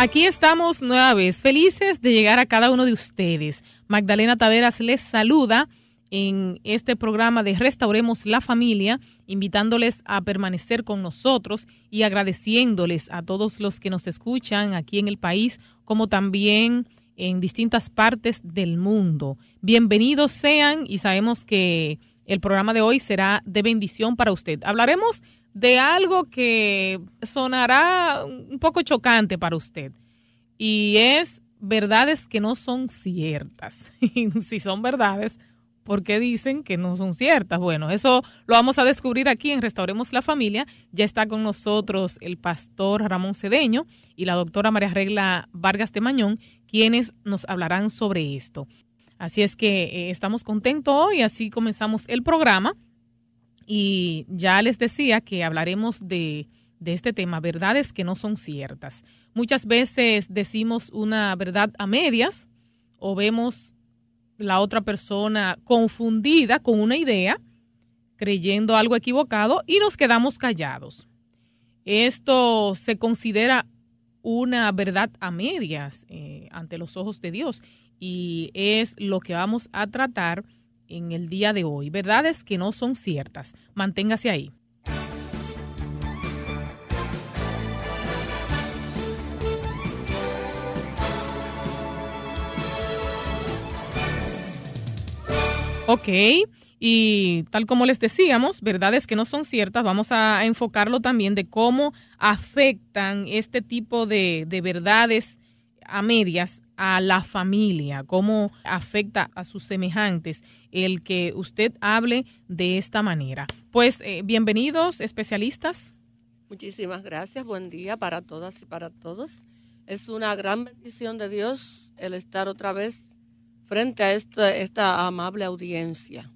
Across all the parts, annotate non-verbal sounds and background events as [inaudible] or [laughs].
Aquí estamos nueva vez, felices de llegar a cada uno de ustedes. Magdalena Taveras les saluda en este programa de Restauremos la Familia, invitándoles a permanecer con nosotros y agradeciéndoles a todos los que nos escuchan aquí en el país, como también en distintas partes del mundo. Bienvenidos sean y sabemos que el programa de hoy será de bendición para usted. Hablaremos de algo que sonará un poco chocante para usted y es verdades que no son ciertas. [laughs] si son verdades, ¿por qué dicen que no son ciertas? Bueno, eso lo vamos a descubrir aquí en Restauremos la Familia. Ya está con nosotros el pastor Ramón Cedeño y la doctora María Regla Vargas de Mañón, quienes nos hablarán sobre esto. Así es que eh, estamos contentos hoy, así comenzamos el programa. Y ya les decía que hablaremos de, este tema, verdades que no son ciertas. Muchas veces decimos una verdad a medias o vemos la otra persona confundida con una idea, creyendo algo equivocado y nos quedamos callados. Esto se considera una verdad a medias eh, ante los ojos de Dios y es lo que vamos a tratar en el día de hoy. Verdades que no son ciertas. Manténgase ahí. Ok, y tal como les decíamos, verdades que no son ciertas, vamos a enfocarlo también de cómo afectan este tipo de, de verdades a medias a la familia, cómo afecta a sus semejantes el que usted hable de esta manera. Pues eh, bienvenidos especialistas. Muchísimas gracias, buen día para todas y para todos. Es una gran bendición de Dios el estar otra vez frente a esta, esta amable audiencia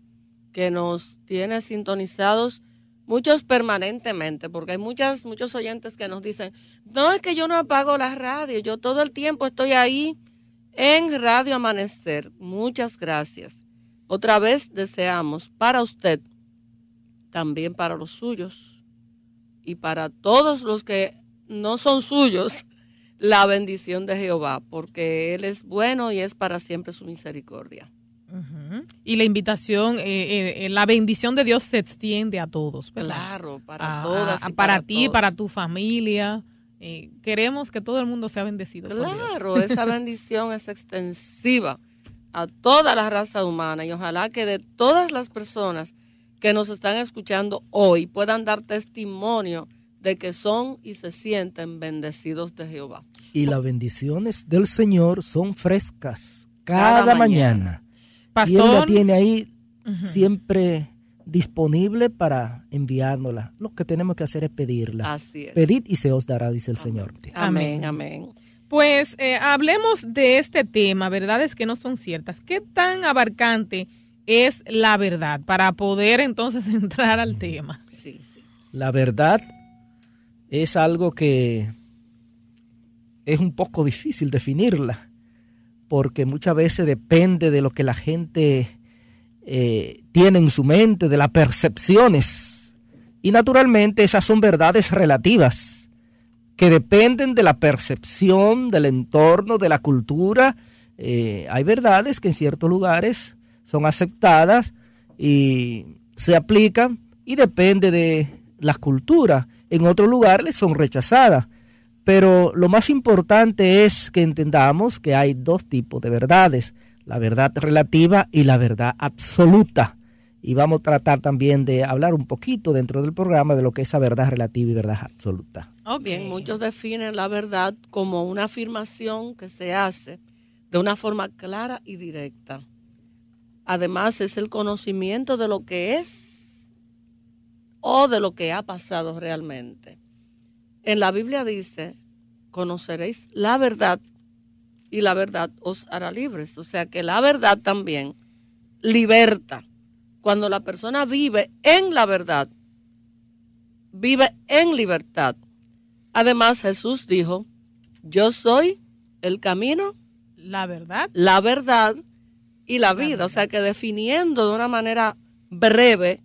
que nos tiene sintonizados muchos permanentemente, porque hay muchas, muchos oyentes que nos dicen, no es que yo no apago la radio, yo todo el tiempo estoy ahí en Radio Amanecer. Muchas gracias. Otra vez deseamos para usted, también para los suyos y para todos los que no son suyos, la bendición de Jehová, porque Él es bueno y es para siempre su misericordia. Y la invitación, eh, eh, eh, la bendición de Dios se extiende a todos. Claro, para todas. para, ti, para tu familia. queremos que todo el mundo sea bendecido. Claro, esa bendición es extensiva a toda la raza humana y ojalá que de todas las personas que nos están escuchando hoy puedan dar testimonio de que son y se sienten bendecidos de Jehová. Y las bendiciones del Señor son frescas cada, mañana. Y Él la tiene ahí siempre disponible para enviárnosla. Lo que tenemos que hacer es pedirla. Así es. Pedid y se os dará, dice el Señor. Amén, amén. Pues eh, hablemos de este tema, verdades que no son ciertas. ¿Qué tan abarcante es la verdad para poder entonces [laughs] entrar al tema? Sí, sí. La verdad es algo que es un poco difícil definirla porque muchas veces depende de lo que la gente eh, tiene en su mente, de las percepciones. Y naturalmente esas son verdades relativas, que dependen de la percepción, del entorno, de la cultura. Eh, hay verdades que en ciertos lugares son aceptadas y se aplican y depende de la cultura. En otros lugares son rechazadas. Pero lo más importante es que entendamos que hay dos tipos de verdades, la verdad relativa y la verdad absoluta. Y vamos a tratar también de hablar un poquito dentro del programa de lo que es esa verdad relativa y verdad absoluta. Bien, muchos definen la verdad como una afirmación que se hace de una forma clara y directa. Además, es el conocimiento de lo que es o de lo que ha pasado realmente. En la Biblia dice, conoceréis la verdad y la verdad os hará libres. O sea que la verdad también liberta. Cuando la persona vive en la verdad, vive en libertad. Además Jesús dijo, yo soy el camino, la verdad, la verdad y la vida. O sea que definiendo de una manera breve,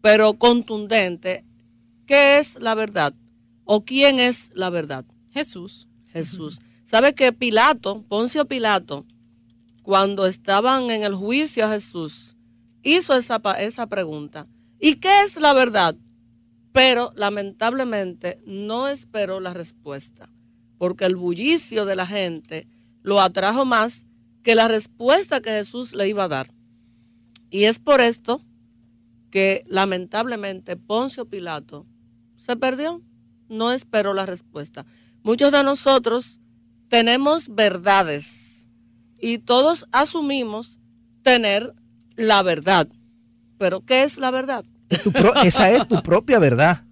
pero contundente, ¿qué es la verdad? ¿O quién es la verdad? Jesús. Jesús. ¿Sabe que Pilato, Poncio Pilato, cuando estaban en el juicio a Jesús, hizo esa, esa pregunta? ¿Y qué es la verdad? Pero lamentablemente no esperó la respuesta, porque el bullicio de la gente lo atrajo más que la respuesta que Jesús le iba a dar. Y es por esto que lamentablemente Poncio Pilato se perdió, no esperó la respuesta. Muchos de nosotros tenemos verdades y todos asumimos tener la verdad. Pero ¿qué es la verdad? esa es tu propia verdad.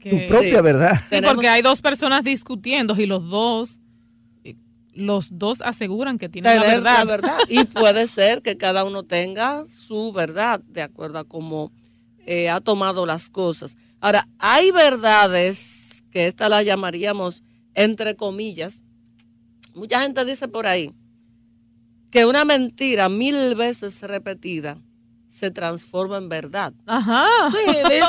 Tu propia verdad. Sí, porque hay dos personas discutiendo y los dos los dos aseguran que tienen la verdad. verdad. Y [laughs] puede ser que cada uno tenga su verdad de acuerdo a cómo eh, ha tomado las cosas. Ahora, hay verdades que esta la llamaríamos entre comillas. Mucha gente dice por ahí que una mentira mil veces repetida se transforma en verdad. Ajá. Sí, [laughs] dice,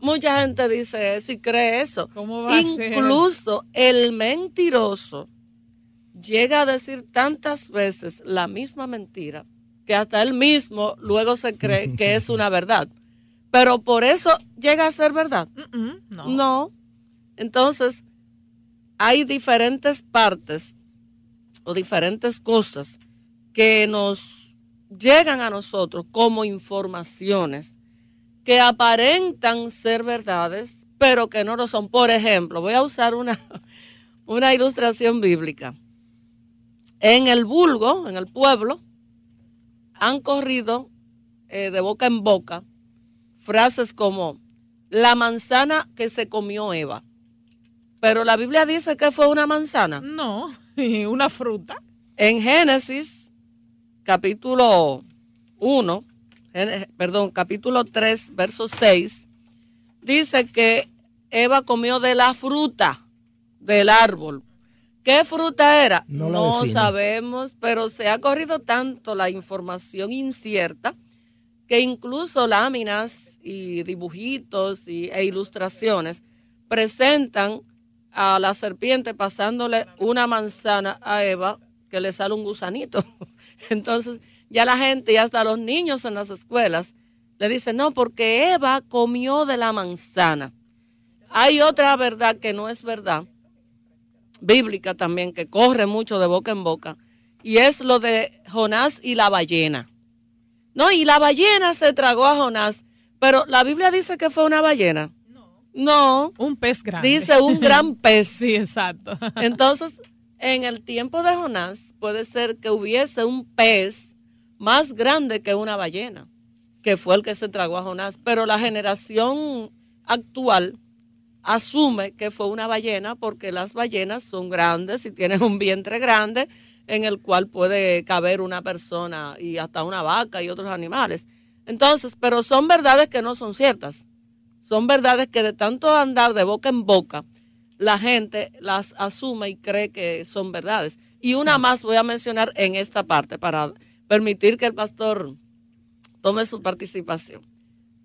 mucha gente dice eso y cree eso. ¿Cómo va Incluso el mentiroso llega a decir tantas veces la misma mentira que hasta él mismo luego se cree que es una [laughs] verdad. Pero por eso llega a ser verdad. no. no. Entonces, hay diferentes partes o diferentes cosas que nos llegan a nosotros como informaciones que aparentan ser verdades, pero que no lo son. Por ejemplo, voy a usar una, [laughs] una ilustración bíblica. En el vulgo, en el pueblo, han corrido eh, de boca en boca frases como la manzana que se comió Eva. Pero la Biblia dice que fue una manzana. No, [laughs] una fruta. En Génesis capítulo 1, perdón, capítulo 3, verso 6, dice que Eva comió de la fruta del árbol. ¿Qué fruta era? No, sabemos, pero se ha corrido tanto la información incierta que incluso láminas y dibujitos y, e ilustraciones presentan a la serpiente pasándole una manzana a Eva que le sale un gusanito. [laughs] Entonces, ya la gente y hasta los niños en las escuelas le dicen, no, porque Eva comió de la manzana. Hay otra verdad que no es verdad, bíblica también, que corre mucho de boca en boca, y es lo de Jonás y la ballena. No, y la ballena se tragó a Jonás, pero la Biblia dice que fue una ballena. No. Un pez grande. Dice un gran [laughs] pez. sí, exacto. [laughs] Entonces, en el tiempo de Jonás puede ser que hubiese un pez más grande que una ballena, que fue el que se tragó a Jonás, pero la generación actual asume que fue una ballena porque las ballenas son grandes y tienen un vientre grande en el cual puede caber una persona y hasta una vaca y otros animales. Entonces, pero son verdades que no son ciertas. Son verdades que de tanto andar de boca en boca, la gente las asume y cree que son verdades. Y una más voy a mencionar en esta parte para permitir que el pastor tome su participación.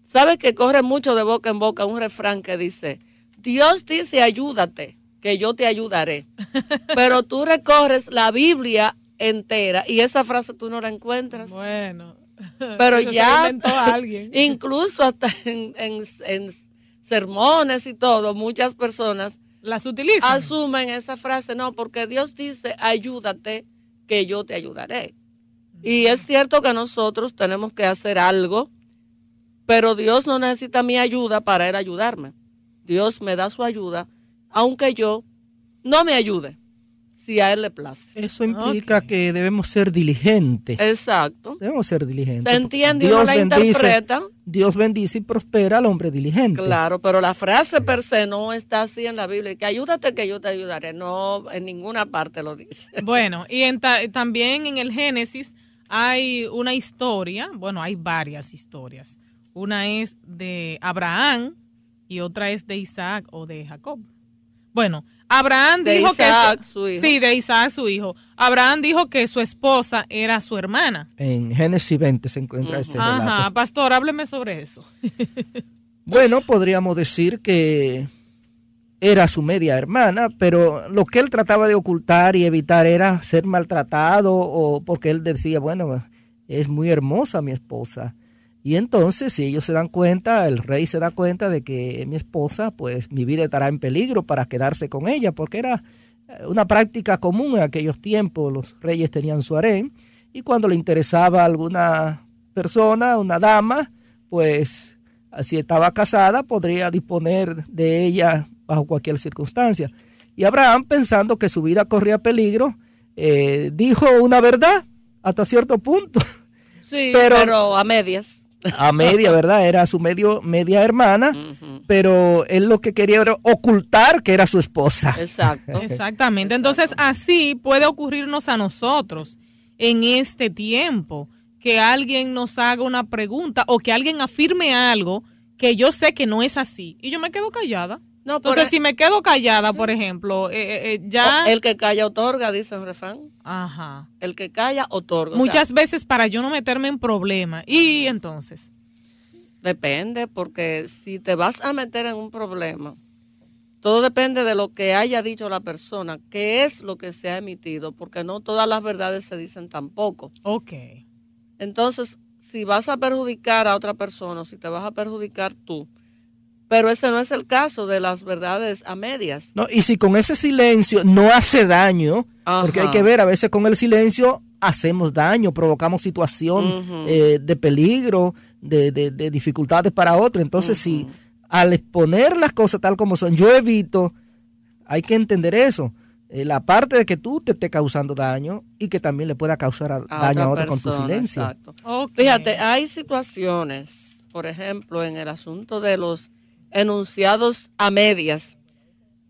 ¿Sabes que corre mucho de boca en boca un refrán que dice, Dios dice ayúdate, que yo te ayudaré? [laughs] Pero tú recorres la Biblia entera y esa frase tú no la encuentras. Bueno. [laughs] Pero ya, [laughs] incluso hasta en, en sermones y todo, muchas personas las utilizan. Asumen esa frase, no, porque Dios dice, ayúdate, que yo te ayudaré. Y es cierto que nosotros tenemos que hacer algo, pero Dios no necesita mi ayuda para él ayudarme. Dios me da su ayuda, aunque yo no me ayude si a él le place. Eso implica que debemos ser diligentes. Exacto. Debemos ser diligentes. ¿Se entiende? Dios bendice, Dios bendice y prospera al hombre diligente. Claro, pero la frase per se no está así en la Biblia, que ayúdate que yo te ayudaré. No, en ninguna parte lo dice. [laughs] Bueno, y también en el Génesis hay una historia, bueno, hay varias historias. Una es de Abraham y otra es de Isaac o de Jacob. Bueno, Abraham dijo que su, hijo. sí, de Isaac su hijo. Abraham dijo que su esposa era su hermana. En Génesis 20 se encuentra ese relato. Ajá, pastor, hábleme sobre eso. [laughs] bueno, podríamos decir que era su media hermana, pero lo que él trataba de ocultar y evitar era ser maltratado o porque él decía, bueno, es muy hermosa mi esposa. Y entonces, si ellos se dan cuenta, el rey se da cuenta de que mi esposa, pues mi vida estará en peligro para quedarse con ella, porque era eh, una práctica común en aquellos tiempos, los reyes tenían su harén, y cuando le interesaba a alguna persona, una dama, pues si estaba casada, podría disponer de ella bajo cualquier circunstancia. Y Abraham, pensando que su vida corría peligro, eh, dijo una verdad hasta cierto punto. Sí, [laughs] pero, a medias. A media, ¿verdad? Era su medio, media hermana, pero él lo que quería era ocultar que era su esposa. Exacto. [laughs] Exactamente. Entonces, así puede ocurrirnos a nosotros en este tiempo que alguien nos haga una pregunta o que alguien afirme algo que yo sé que no es así y yo me quedo callada. No, Entonces, si me quedo callada, por ejemplo, eh, eh, eh, ya... el que calla otorga, dice el refrán. Ajá. El que calla otorga. Muchas veces para yo no meterme en problemas. ¿Y entonces? Depende, porque si te vas a meter en un problema, todo depende de lo que haya dicho la persona, qué es lo que se ha emitido, porque no todas las verdades se dicen tampoco. Ok. Entonces, si vas a perjudicar a otra persona, si te vas a perjudicar tú, pero ese no es el caso de las verdades a medias. No, y si con ese silencio no hace daño, porque hay que ver, a veces con el silencio hacemos daño, provocamos situación eh, de peligro, de, dificultades para otro. Entonces, si al exponer las cosas tal como son, yo evito, hay que entender eso. Eh, la parte de que tú te estés causando daño y que también le pueda causar daño a otro con tu silencio. Fíjate, hay situaciones, por ejemplo, en el asunto de los enunciados a medias,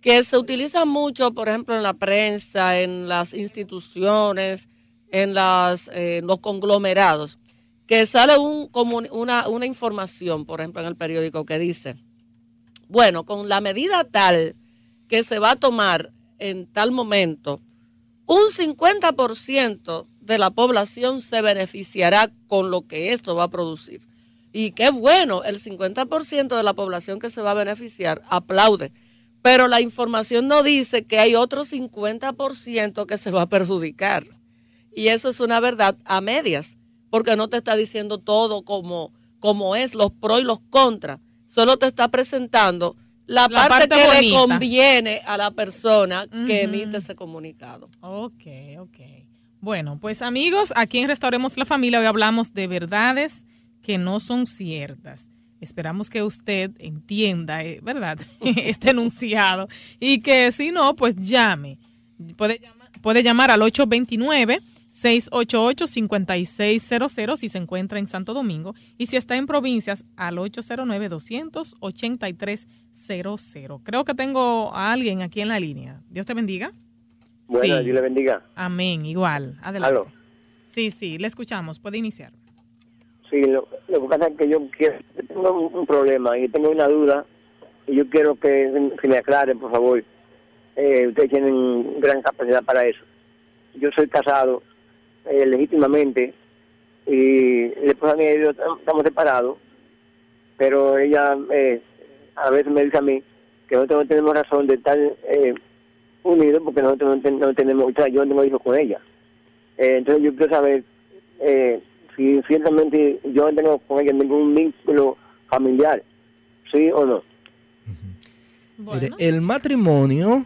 que se utilizan mucho, por ejemplo, en la prensa, en las instituciones, en, las, los conglomerados, que sale un, como una, una información, por ejemplo, en el periódico que dice, bueno, con la medida tal que se va a tomar en tal momento, un 50% de la población se beneficiará con lo que esto va a producir. Y qué bueno, el 50% de la población que se va a beneficiar aplaude. Pero la información no dice que hay otro 50% que se va a perjudicar. Y eso es una verdad a medias, porque no te está diciendo todo como, como es, los pros y los contras. Solo te está presentando la, parte, que le conviene a la persona que emite ese comunicado. Ok, ok. Bueno, pues amigos, aquí en Restauremos la Familia hoy hablamos de verdades que no son ciertas. Esperamos que usted entienda, eh, ¿verdad?, [laughs] este enunciado y que si no, pues llame. Puede llamar, puede llamar al 829 688-5600 si se encuentra en Santo Domingo y si está en provincias al 809-283-00. Creo que tengo a alguien aquí en la línea. Dios te bendiga. Bueno, Dios le bendiga. Amén, igual. Adelante. Sí, sí, le escuchamos. Puede iniciar. Sí, lo, que pasa es que yo quiero, tengo un, problema y tengo una duda y yo quiero que, se me aclaren, por favor. Eh, ustedes tienen gran capacidad para eso. Yo soy casado eh, legítimamente y la esposa mía y yo estamos separados, pero ella eh, a veces me dice a mí que nosotros no tenemos razón de estar eh, unidos porque nosotros no, tenemos, yo no tengo hijos con ella. Eh, entonces yo quiero saber si ciertamente yo no tengo con ella ningún vínculo familiar, sí o no. el matrimonio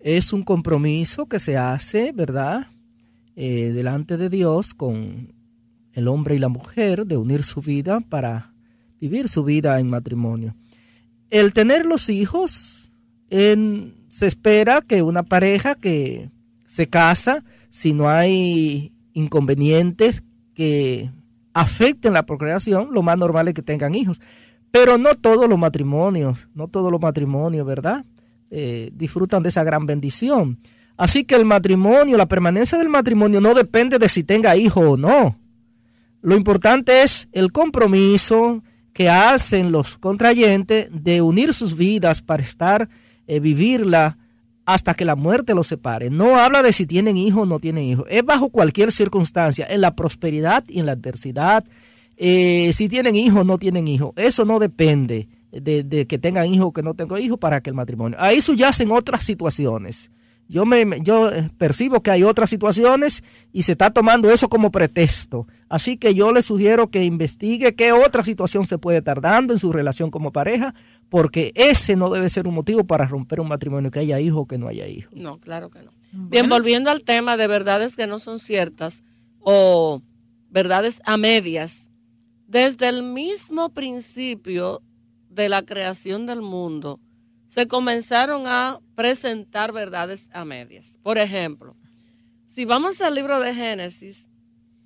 es un compromiso que se hace, ¿verdad? Eh, delante de Dios con el hombre y la mujer de unir su vida para vivir su vida en matrimonio. El tener los hijos, se espera que una pareja que se casa, si no hay inconvenientes que afecten la procreación, lo más normal es que tengan hijos. Pero no todos los matrimonios, no todos los matrimonios, ¿verdad? Eh, disfrutan de esa gran bendición. Así que el matrimonio, la permanencia del matrimonio no depende de si tenga hijo o no. Lo importante es el compromiso que hacen los contrayentes de unir sus vidas para estar, eh, vivirla hasta que la muerte los separe. No habla de si tienen hijo o no tienen hijo. Es bajo cualquier circunstancia, en la prosperidad y en la adversidad. Eh, si tienen hijo o no tienen hijo. Eso no depende de, que tengan hijos o que no tengan hijos para que el matrimonio. Ahí subyacen otras situaciones. Yo, me, yo eh, percibo que hay otras situaciones y se está tomando eso como pretexto. Así que yo le sugiero que investigue qué otra situación se puede estar dando en su relación como pareja, porque ese no debe ser un motivo para romper un matrimonio, que haya hijos o que no haya hijos. No, claro que no. Bien, volviendo al tema de verdades que no son ciertas o verdades a medias, desde el mismo principio de la creación del mundo, se comenzaron a presentar verdades a medias. Por ejemplo, si vamos al libro de Génesis,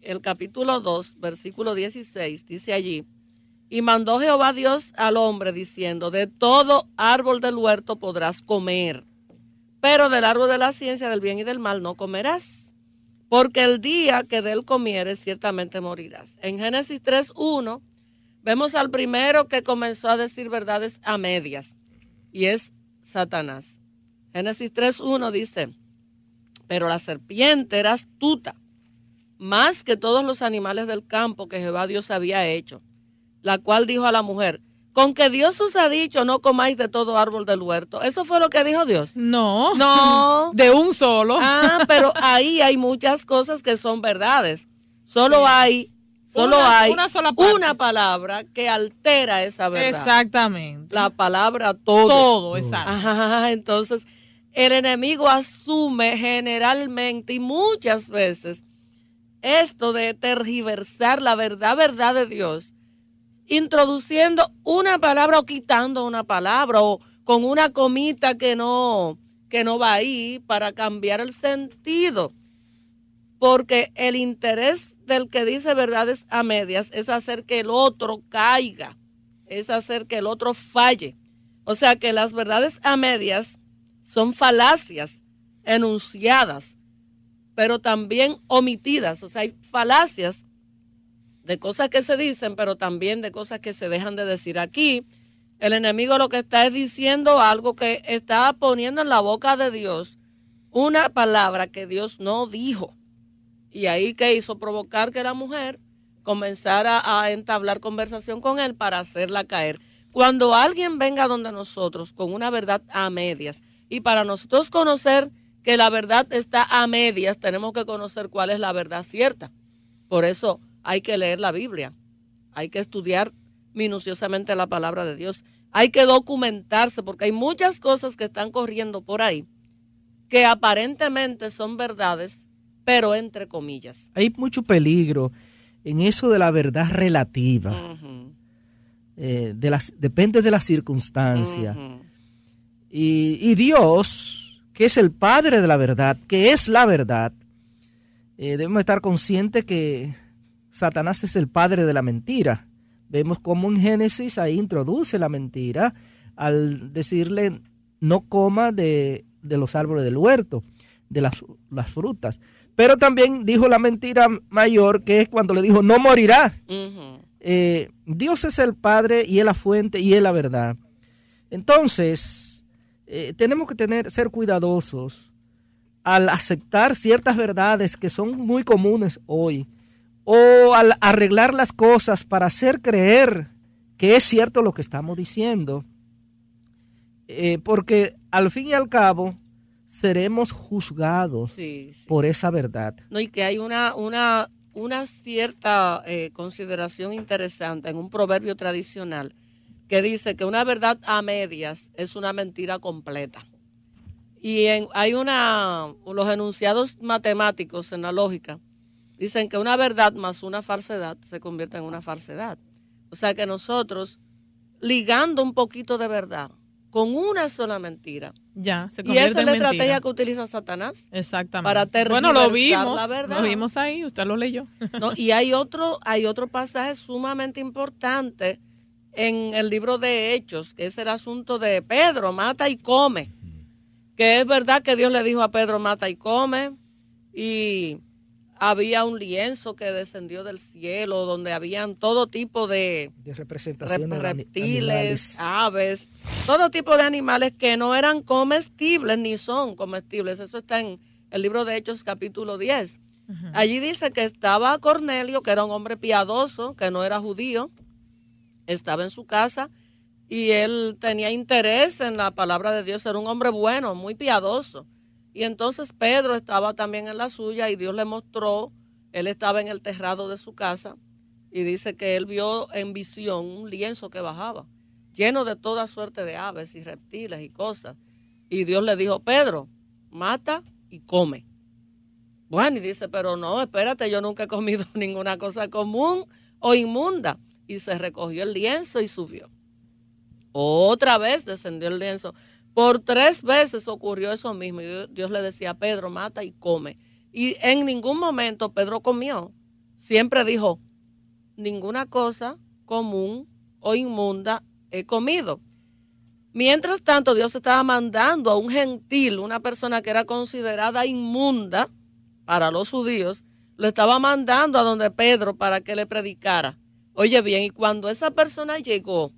el capítulo 2, versículo 16, dice allí, y mandó Jehová Dios al hombre diciendo, de todo árbol del huerto podrás comer, pero del árbol de la ciencia del bien y del mal no comerás, porque el día que de él comieres ciertamente morirás. En Génesis 3.1 Vemos al primero que comenzó a decir verdades a medias y es Satanás. Génesis 3.1 dice, pero la serpiente era astuta, más que todos los animales del campo que Jehová Dios había hecho, la cual dijo a la mujer, con que Dios os ha dicho no comáis de todo árbol del huerto. ¿Eso fue lo que dijo Dios? No. No. [laughs] De un solo. Ah, pero ahí hay muchas cosas que son verdades. Solo hay Solo hay una, palabra que altera esa verdad. Exactamente. La palabra todo. Todo, exacto. entonces, el enemigo asume generalmente y muchas veces esto de tergiversar la verdad, verdad de Dios, introduciendo una palabra o quitando una palabra o con una comita que no, que no va ahí para cambiar el sentido. Porque el interés del que dice verdades a medias es hacer que el otro caiga, es hacer que el otro falle. O sea que las verdades a medias son falacias enunciadas, pero también omitidas. O sea, hay falacias de cosas que se dicen, pero también de cosas que se dejan de decir. Aquí el enemigo lo que está es diciendo algo que está poniendo en la boca de Dios una palabra que Dios no dijo. Y ahí que hizo provocar que la mujer comenzara a entablar conversación con él para hacerla caer. Cuando alguien venga donde nosotros con una verdad a medias y para nosotros conocer que la verdad está a medias, tenemos que conocer cuál es la verdad cierta. Por eso hay que leer la Biblia, hay que estudiar minuciosamente la palabra de Dios, hay que documentarse porque hay muchas cosas que están corriendo por ahí que aparentemente son verdades, pero entre comillas. Hay mucho peligro en eso de la verdad relativa. Eh, de las, depende de la circunstancia. y, Dios, que es el Padre de la verdad, que es la verdad, eh, debemos estar conscientes que Satanás es el padre de la mentira. Vemos cómo en Génesis ahí introduce la mentira al decirle no coma de, los árboles del huerto, de las, las frutas. Pero también dijo la mentira mayor, que es cuando le dijo, no morirá. Eh, Dios es el Padre y es la fuente y es la verdad. Entonces, eh, tenemos que tener, ser cuidadosos al aceptar ciertas verdades que son muy comunes hoy, o al arreglar las cosas para hacer creer que es cierto lo que estamos diciendo. Eh, porque al fin y al cabo, seremos juzgados por esa verdad. No, y que hay una, una, una cierta eh, consideración interesante en un proverbio tradicional que dice que una verdad a medias es una mentira completa. Y en, hay una, los enunciados matemáticos en la lógica dicen que una verdad más una falsedad se convierte en una falsedad. O sea que nosotros, ligando un poquito de verdad con una sola mentira, ya, se Y esa es la estrategia que utiliza Satanás. Exactamente. Para bueno, lo vimos, la verdad. Lo vimos ahí, usted lo leyó. [laughs] No, y hay otro, hay otro pasaje sumamente importante en el libro de Hechos, que es el asunto de Pedro, mata y come. Que es verdad que Dios le dijo a Pedro, mata y come. Y había un lienzo que descendió del cielo donde habían todo tipo de, de representaciones reptiles, aves, todo tipo de animales que no eran comestibles ni son comestibles. Eso está en el libro de Hechos capítulo 10. Allí dice que estaba Cornelio, que era un hombre piadoso, que no era judío, estaba en su casa y él tenía interés en la palabra de Dios, era un hombre bueno, muy piadoso. Y entonces Pedro estaba también en la suya y Dios le mostró, él estaba en el terrado de su casa y dice que él vio en visión un lienzo que bajaba, lleno de toda suerte de aves y reptiles y cosas. Y Dios le dijo, Pedro, mata y come. Bueno, y dice, pero no, espérate, yo nunca he comido [laughs] ninguna cosa común o inmunda. Y se recogió el lienzo y subió. Otra vez descendió el lienzo. Por tres veces ocurrió eso mismo. Y Dios le decía, Pedro, mata y come. Y en ningún momento Pedro comió. Siempre dijo, ninguna cosa común o inmunda he comido. Mientras tanto, Dios estaba mandando a un gentil, una persona que era considerada inmunda para los judíos, lo estaba mandando a donde Pedro para que le predicara. Oye bien, y cuando esa persona llegó,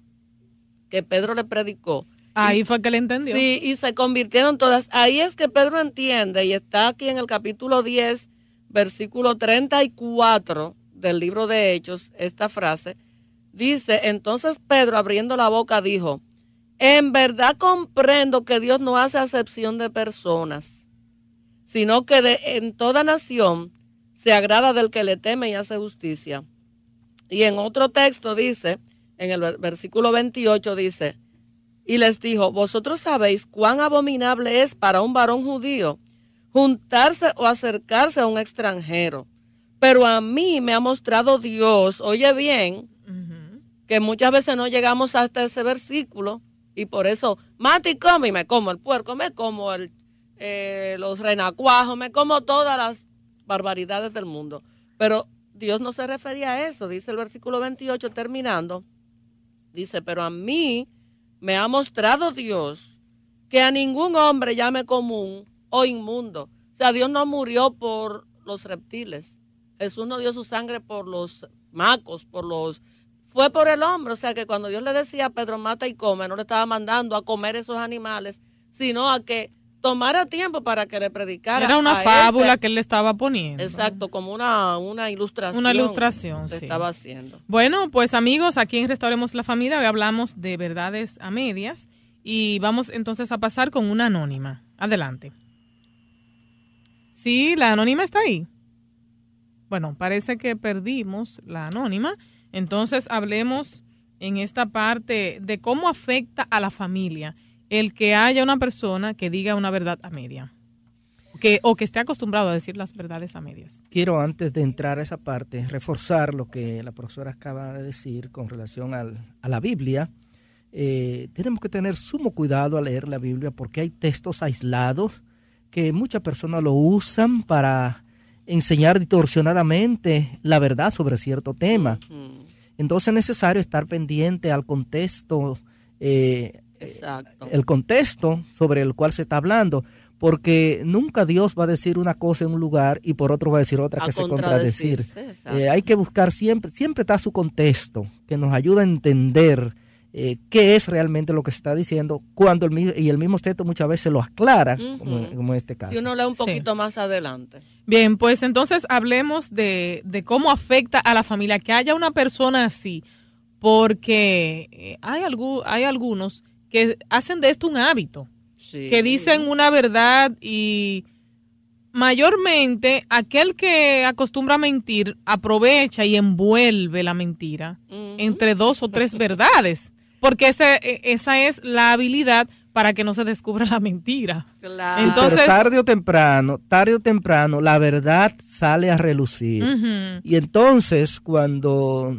que Pedro le predicó. Ahí fue que le entendió. Sí, y se convirtieron todas. Ahí es que Pedro entiende, y está aquí en el capítulo 10, versículo 34 del libro de Hechos, esta frase. Dice, entonces Pedro abriendo la boca dijo, en verdad comprendo que Dios no hace acepción de personas, sino que en toda nación se agrada del que le teme y hace justicia. Y en otro texto dice, en el versículo 28 dice, y les dijo, vosotros sabéis cuán abominable es para un varón judío juntarse o acercarse a un extranjero. Pero a mí me ha mostrado Dios, oye bien, que muchas veces no llegamos hasta ese versículo y por eso, mate y come y me como el puerco, me como el, eh, los renacuajos, me como todas las barbaridades del mundo. Pero Dios no se refería a eso, dice el versículo 28 terminando Dice, pero a mí me ha mostrado Dios que a ningún hombre llame común o inmundo. O sea, Dios no murió por los reptiles. Jesús no dio su sangre por los macos, por los... Fue por el hombre. O sea, que cuando Dios le decía a Pedro, mata y come, no le estaba mandando a comer esos animales, sino a que tomara tiempo para que le predicara. Era una fábula que él le estaba poniendo. Exacto, como una, una ilustración. Una ilustración, sí. estaba haciendo. Bueno, pues amigos, aquí en Restauremos la Familia hoy hablamos de verdades a medias y vamos entonces a pasar con una anónima. Adelante. Sí, la anónima está ahí. Bueno, parece que perdimos la anónima. Entonces hablemos en esta parte de cómo afecta a la familia el que haya una persona que diga una verdad a media. Que, o que esté acostumbrado a decir las verdades a medias. Quiero antes de entrar a esa parte reforzar lo que la profesora acaba de decir con relación al, a la Biblia. Eh, tenemos que tener sumo cuidado al leer la Biblia porque hay textos aislados que muchas personas lo usan para enseñar distorsionadamente la verdad sobre cierto tema. Entonces es necesario estar pendiente al contexto eh, Exacto. el contexto sobre el cual se está hablando, porque nunca Dios va a decir una cosa en un lugar y por otro va a decir otra que se contradecir. Eh, hay que buscar siempre, siempre está su contexto, que nos ayuda a entender eh, qué es realmente lo que se está diciendo, cuando el, y el mismo texto muchas veces lo aclara, como, en este caso. Si uno lee un poquito más adelante. Bien, pues entonces hablemos de, de cómo afecta a la familia que haya una persona así, porque eh, hay, algún, hay algunos que hacen de esto un hábito, que dicen una verdad y mayormente aquel que acostumbra a mentir aprovecha y envuelve la mentira entre dos o tres verdades, porque ese, e, esa es la habilidad para que no se descubra la mentira. Entonces, tarde o temprano, tarde o temprano, la verdad sale a relucir. Y entonces, cuando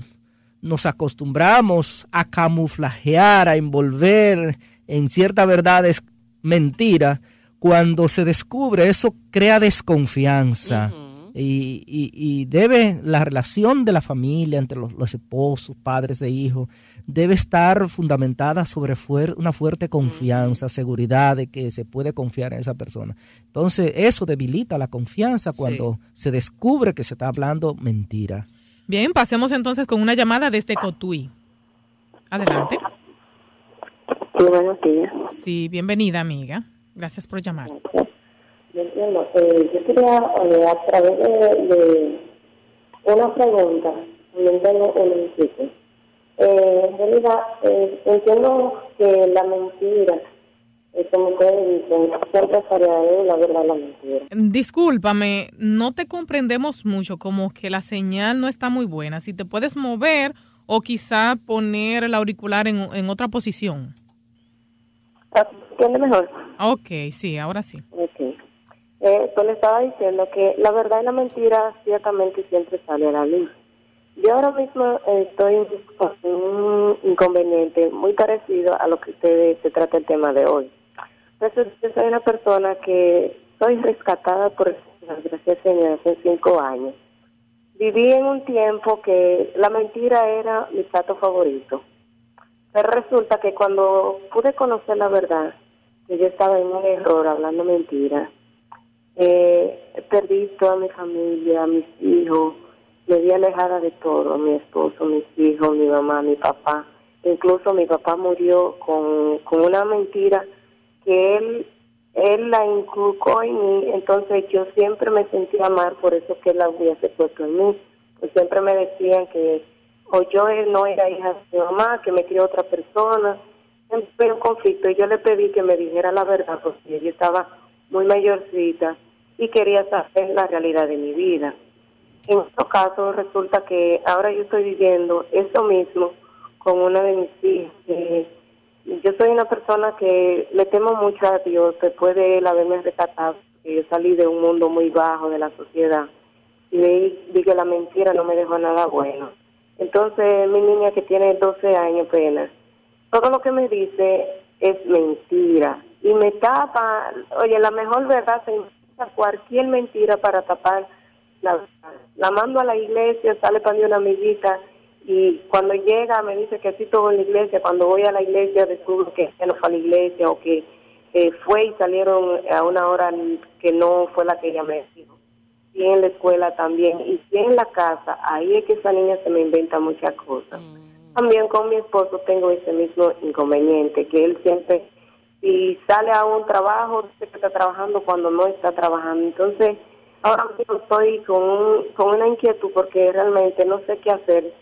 nos acostumbramos a camuflajear, a envolver en cierta verdad es mentira, cuando se descubre eso crea desconfianza. y, debe la relación de la familia entre los, esposos, padres e hijos, debe estar fundamentada sobre una fuerte confianza, seguridad de que se puede confiar en esa persona. Entonces, eso debilita la confianza cuando se descubre que se está hablando mentira. Bien, pasemos entonces con una llamada desde Cotuí. Adelante. Sí, buenos días. Sí, bienvenida, amiga. Gracias por llamar. Yo entiendo. Eh, yo quería, eh, a través de, una pregunta, también tengo un Eh, en realidad, eh, entiendo que la mentira, la verdad la mentira. Discúlpame, no te comprendemos mucho, como que la señal no está muy buena. Si te puedes mover o quizá poner el auricular en, en otra posición. ¿Entiende mejor? Ok, sí, ahora sí. Ok. Eh, pues le estaba diciendo que la verdad y la mentira ciertamente siempre sale a la luz. Yo ahora mismo estoy con un inconveniente muy parecido a lo que usted se trata el tema de hoy. Entonces, yo soy una persona que soy rescatada por gracias Señor hace cinco años. Viví en un tiempo que la mentira era mi plato favorito. Pero resulta que cuando pude conocer la verdad, que yo estaba en un error hablando mentiras, eh, perdí toda mi familia, mis hijos, me vi alejada de todo, mi esposo, mis hijos, mi mamá, mi papá. Incluso mi papá murió con, con una mentira que él, él la inculcó en mí, entonces yo siempre me sentía mal por eso que él la hubiese puesto en mí. Pues siempre me decían que o yo no era hija de mi mamá, que me crió otra persona. Siempre un conflicto y yo le pedí que me dijera la verdad porque ella estaba muy mayorcita y quería saber la realidad de mi vida. En estos casos resulta que ahora yo estoy viviendo eso mismo con una de mis hijas. Yo soy una persona que le temo mucho a Dios después de él haberme rescatado. Yo salí de un mundo muy bajo de la sociedad y vi, que la mentira no me dejó nada bueno. Entonces mi niña que tiene 12 años apenas, todo lo que me dice es mentira y me tapa, oye, la mejor verdad se cualquier mentira para tapar la, la mando a la iglesia, sale para mí una amiguita y cuando llega me dice que sí estuvo en la iglesia, cuando voy a la iglesia descubro que no fue a la iglesia o que fue y salieron a una hora que no fue la que ella me dijo. Y en la escuela también, y en la casa, ahí es que esa niña se me inventa muchas cosas. Mm. También con mi esposo tengo ese mismo inconveniente, que él siempre, si sale a un trabajo, dice que está trabajando cuando no está trabajando. Entonces, ahora mismo estoy con, con una inquietud porque realmente no sé qué hacer.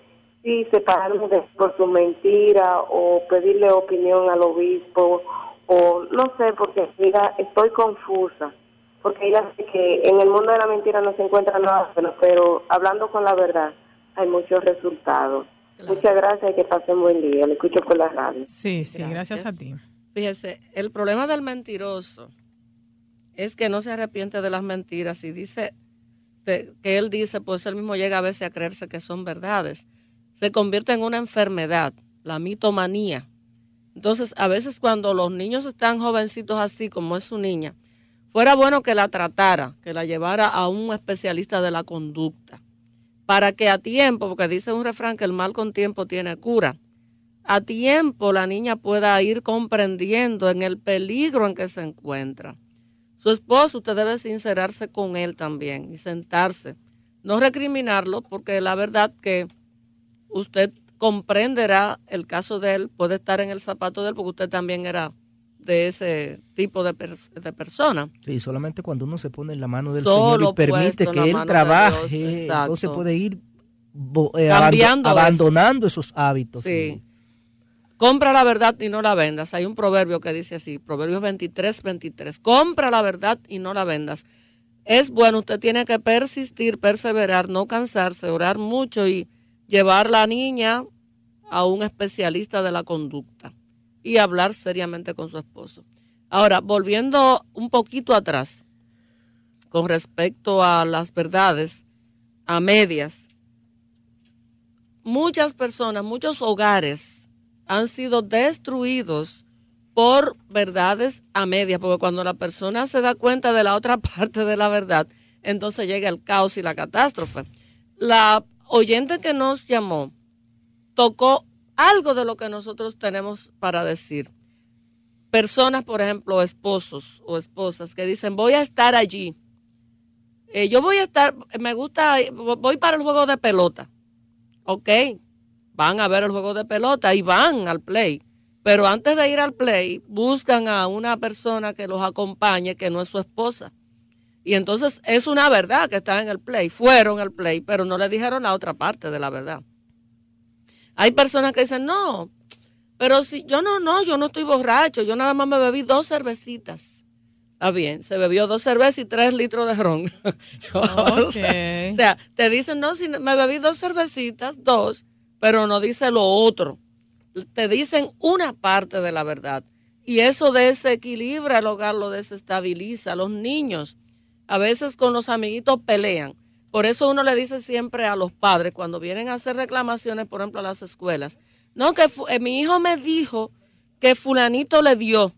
Si separarme de, por su mentira o pedirle opinión al obispo o no sé, porque mira, estoy confusa. Porque ella dice que en el mundo de la mentira no se encuentra nada, pero hablando con la verdad hay muchos resultados. Muchas gracias y que pasen buen día. Le escucho por la radio. Sí, sí, gracias a ti. Fíjese, el problema del mentiroso es que no se arrepiente de las mentiras y dice que él dice, pues él mismo llega a veces a creerse que son verdades. Se convierte en una enfermedad, la mitomanía. Entonces, a veces cuando los niños están jovencitos así como es su niña, fuera bueno que la tratara, que la llevara a un especialista de la conducta, para que a tiempo, porque dice un refrán que el mal con tiempo tiene cura, a tiempo la niña pueda ir comprendiendo en el peligro en que se encuentra su esposo, usted debe sincerarse con él también y sentarse. No recriminarlo porque la verdad que usted comprenderá el caso de él, puede estar en el zapato de él porque usted también era de ese tipo de, de persona. Sí, solamente cuando uno se pone en la mano del Señor y permite que Él trabaje, entonces puede ir eh, abandonando esos hábitos. Sí. Compra la verdad y no la vendas. Hay un proverbio que dice así, Proverbios 23, 23. Compra la verdad y no la vendas. Es bueno, usted tiene que persistir, perseverar, no cansarse, orar mucho y llevar la niña a un especialista de la conducta y hablar seriamente con su esposo. Ahora, volviendo un poquito atrás con respecto a las verdades a medias, muchas personas, muchos hogares han sido destruidos por verdades a medias, porque cuando la persona se da cuenta de la otra [laughs] parte de la verdad, entonces llega el caos y la catástrofe. La oyente que nos llamó tocó algo de lo que nosotros tenemos para decir. Personas, por ejemplo, esposos o esposas que dicen, voy a estar allí. Eh, yo voy a estar, me gusta, voy para el juego de pelota. Ok, van a ver el juego de pelota y van al play. Pero antes de ir al play, buscan a una persona que los acompañe que no es su esposa. Y entonces es una verdad que están en el play, fueron al play, pero no le dijeron la otra parte de la verdad. Hay personas que dicen, no, pero si yo no, no, yo no estoy borracho, yo nada más me bebí dos cervecitas. Está bien, se bebió dos cervezas y tres litros de ron. [laughs] o, sea, te dicen, no, si me bebí dos cervecitas, dos, pero no dice lo otro. Te dicen una parte de la verdad. Y eso desequilibra el hogar, lo desestabiliza. Los niños a veces con los amiguitos pelean. Por eso uno le dice siempre a los padres cuando vienen a hacer reclamaciones, por ejemplo, a las escuelas, no, que eh, mi hijo me dijo que fulanito le dio.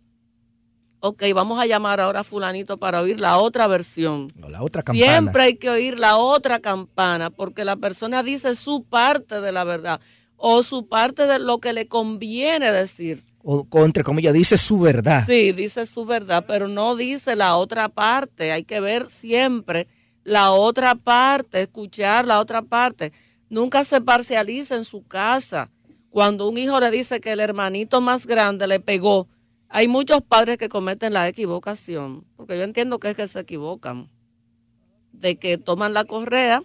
Ok, vamos a llamar ahora a fulanito para oír la otra versión. la otra campana. Siempre hay que oír la otra campana porque la persona dice su parte de la verdad o su parte de lo que le conviene decir. O, entre comillas, dice su verdad. Sí, dice su verdad, pero no dice la otra parte. Hay que ver siempre la otra parte, escuchar la otra parte. Nunca se parcializa en su casa. Cuando un hijo le dice que el hermanito más grande le pegó, hay muchos padres que cometen la equivocación, porque yo entiendo que es que se equivocan, de que toman la correa.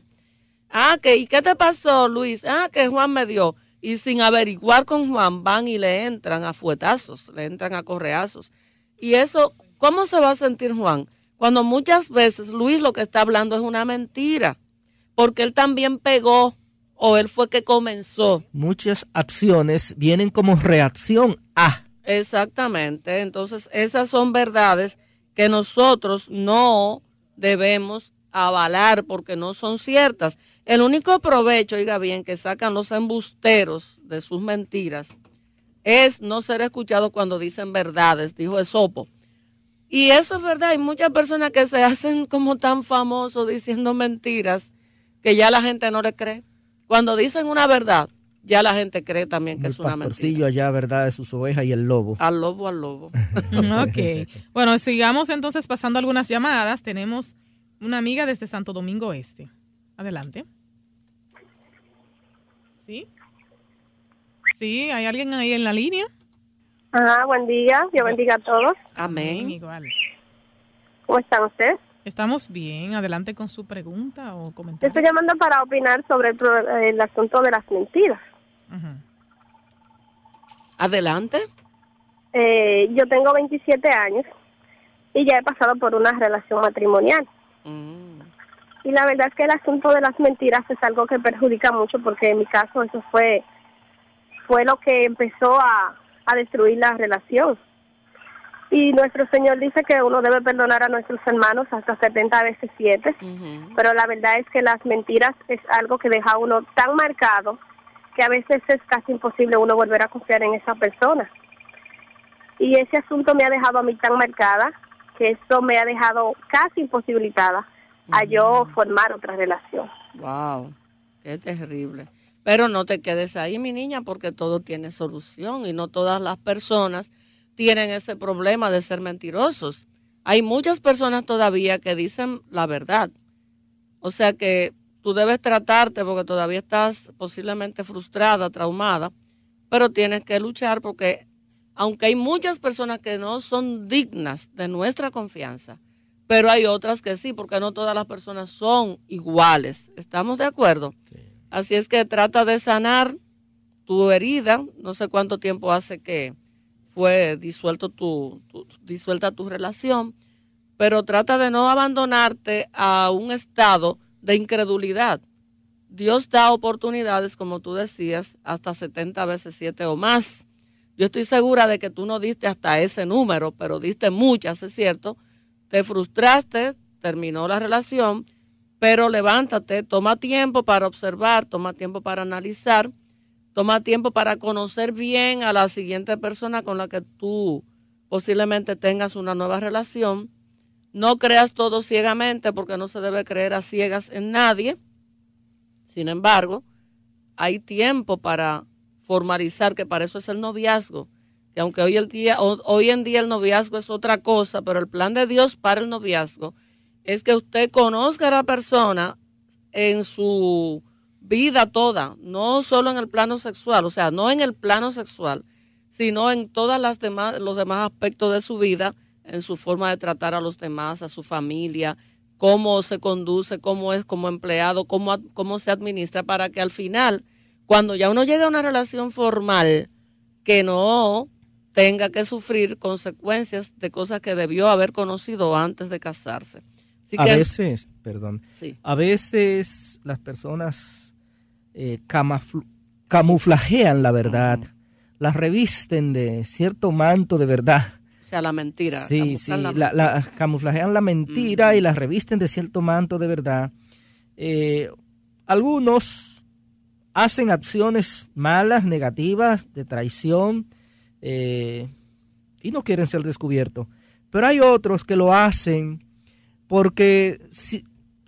Ah, que, ¿y qué te pasó, Luis? Ah, que Juan me dio y sin averiguar con Juan van y le entran a fuetazos, le entran a correazos. Y eso, ¿cómo se va a sentir Juan? Cuando muchas veces Luis lo que está hablando es una mentira, porque él también pegó o él fue que comenzó. Muchas acciones vienen como reacción a. Exactamente, entonces esas son verdades que nosotros no debemos avalar porque no son ciertas. El único provecho, oiga bien, que sacan los embusteros de sus mentiras es no ser escuchado cuando dicen verdades, dijo Esopo. Y eso es verdad, hay muchas personas que se hacen como tan famosos diciendo mentiras que ya la gente no le cree. Cuando dicen una verdad, ya la gente cree también que es una mentira. allá, ¿verdad? De sus ovejas y el lobo. Al lobo, al lobo. [laughs] ok. Bueno, sigamos entonces pasando algunas llamadas. Tenemos una amiga desde Santo Domingo Este. Adelante. ¿Sí? ¿Sí? ¿Hay alguien ahí en la línea? Ajá, buen día. Dios bendiga a todos. Amén. igual. ¿Cómo están ustedes? Estamos bien. Adelante con su pregunta o comentario. Estoy llamando para opinar sobre el, asunto de las mentiras. Adelante. Eh, yo tengo 27 años y ya he pasado por una relación matrimonial. Mm. Y la verdad es que el asunto de las mentiras es algo que perjudica mucho porque en mi caso eso fue, fue lo que empezó a, destruir la relación. Y nuestro Señor dice que uno debe perdonar a nuestros hermanos hasta 70 veces 7, pero la verdad es que las mentiras es algo que deja a uno tan marcado que a veces es casi imposible uno volver a confiar en esa persona. Y ese asunto me ha dejado a mí tan marcada que esto me ha dejado casi imposibilitada a yo formar otra relación. Wow, qué terrible. Pero no te quedes ahí, mi niña, porque todo tiene solución y no todas las personas tienen ese problema de ser mentirosos. Hay muchas personas todavía que dicen la verdad. O sea que tú debes tratarte porque todavía estás posiblemente frustrada, traumada, pero tienes que luchar porque aunque hay muchas personas que no son dignas de nuestra confianza, pero hay otras que sí, porque no todas las personas son iguales. ¿Estamos de acuerdo? Así es que trata de sanar tu herida. No sé cuánto tiempo hace que fue disuelto tu, disuelta tu relación, pero trata de no abandonarte a un estado de incredulidad. Dios da oportunidades, como tú decías, hasta 70 veces 7 o más. Yo estoy segura de que tú no diste hasta ese número, pero diste muchas, es cierto, te frustraste, terminó la relación, pero levántate, toma tiempo para observar, toma tiempo para analizar, toma tiempo para conocer bien a la siguiente persona con la que tú posiblemente tengas una nueva relación. No creas todo ciegamente porque no se debe creer a ciegas en nadie. Sin embargo, hay tiempo para formalizar que para eso es el noviazgo que aunque hoy, el día, hoy en día el noviazgo es otra cosa, pero el plan de Dios para el noviazgo es que usted conozca a la persona en su vida toda, no solo en el plano sexual, o sea, no en el plano sexual, sino en todos demás, los demás aspectos de su vida, en su forma de tratar a los demás, a su familia, cómo se conduce, cómo es como empleado, cómo, cómo se administra, para que al final cuando ya uno llega a una relación formal, que no tenga que sufrir consecuencias de cosas que debió haber conocido antes de casarse. a veces, perdón, a veces las personas eh, camuflajean la verdad, las revisten de cierto manto de verdad. O sea, la mentira. Sí, sí, la, camuflajean la mentira y la revisten de cierto manto de verdad. Eh, algunos hacen acciones malas, negativas, de traición, eh, y no quieren ser descubiertos. Pero hay otros que lo hacen porque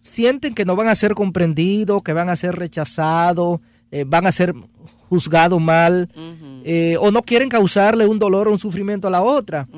sienten que no van a ser comprendidos, que van a ser rechazados, eh, van a ser juzgados mal, eh, o no quieren causarle un dolor o un sufrimiento a la otra.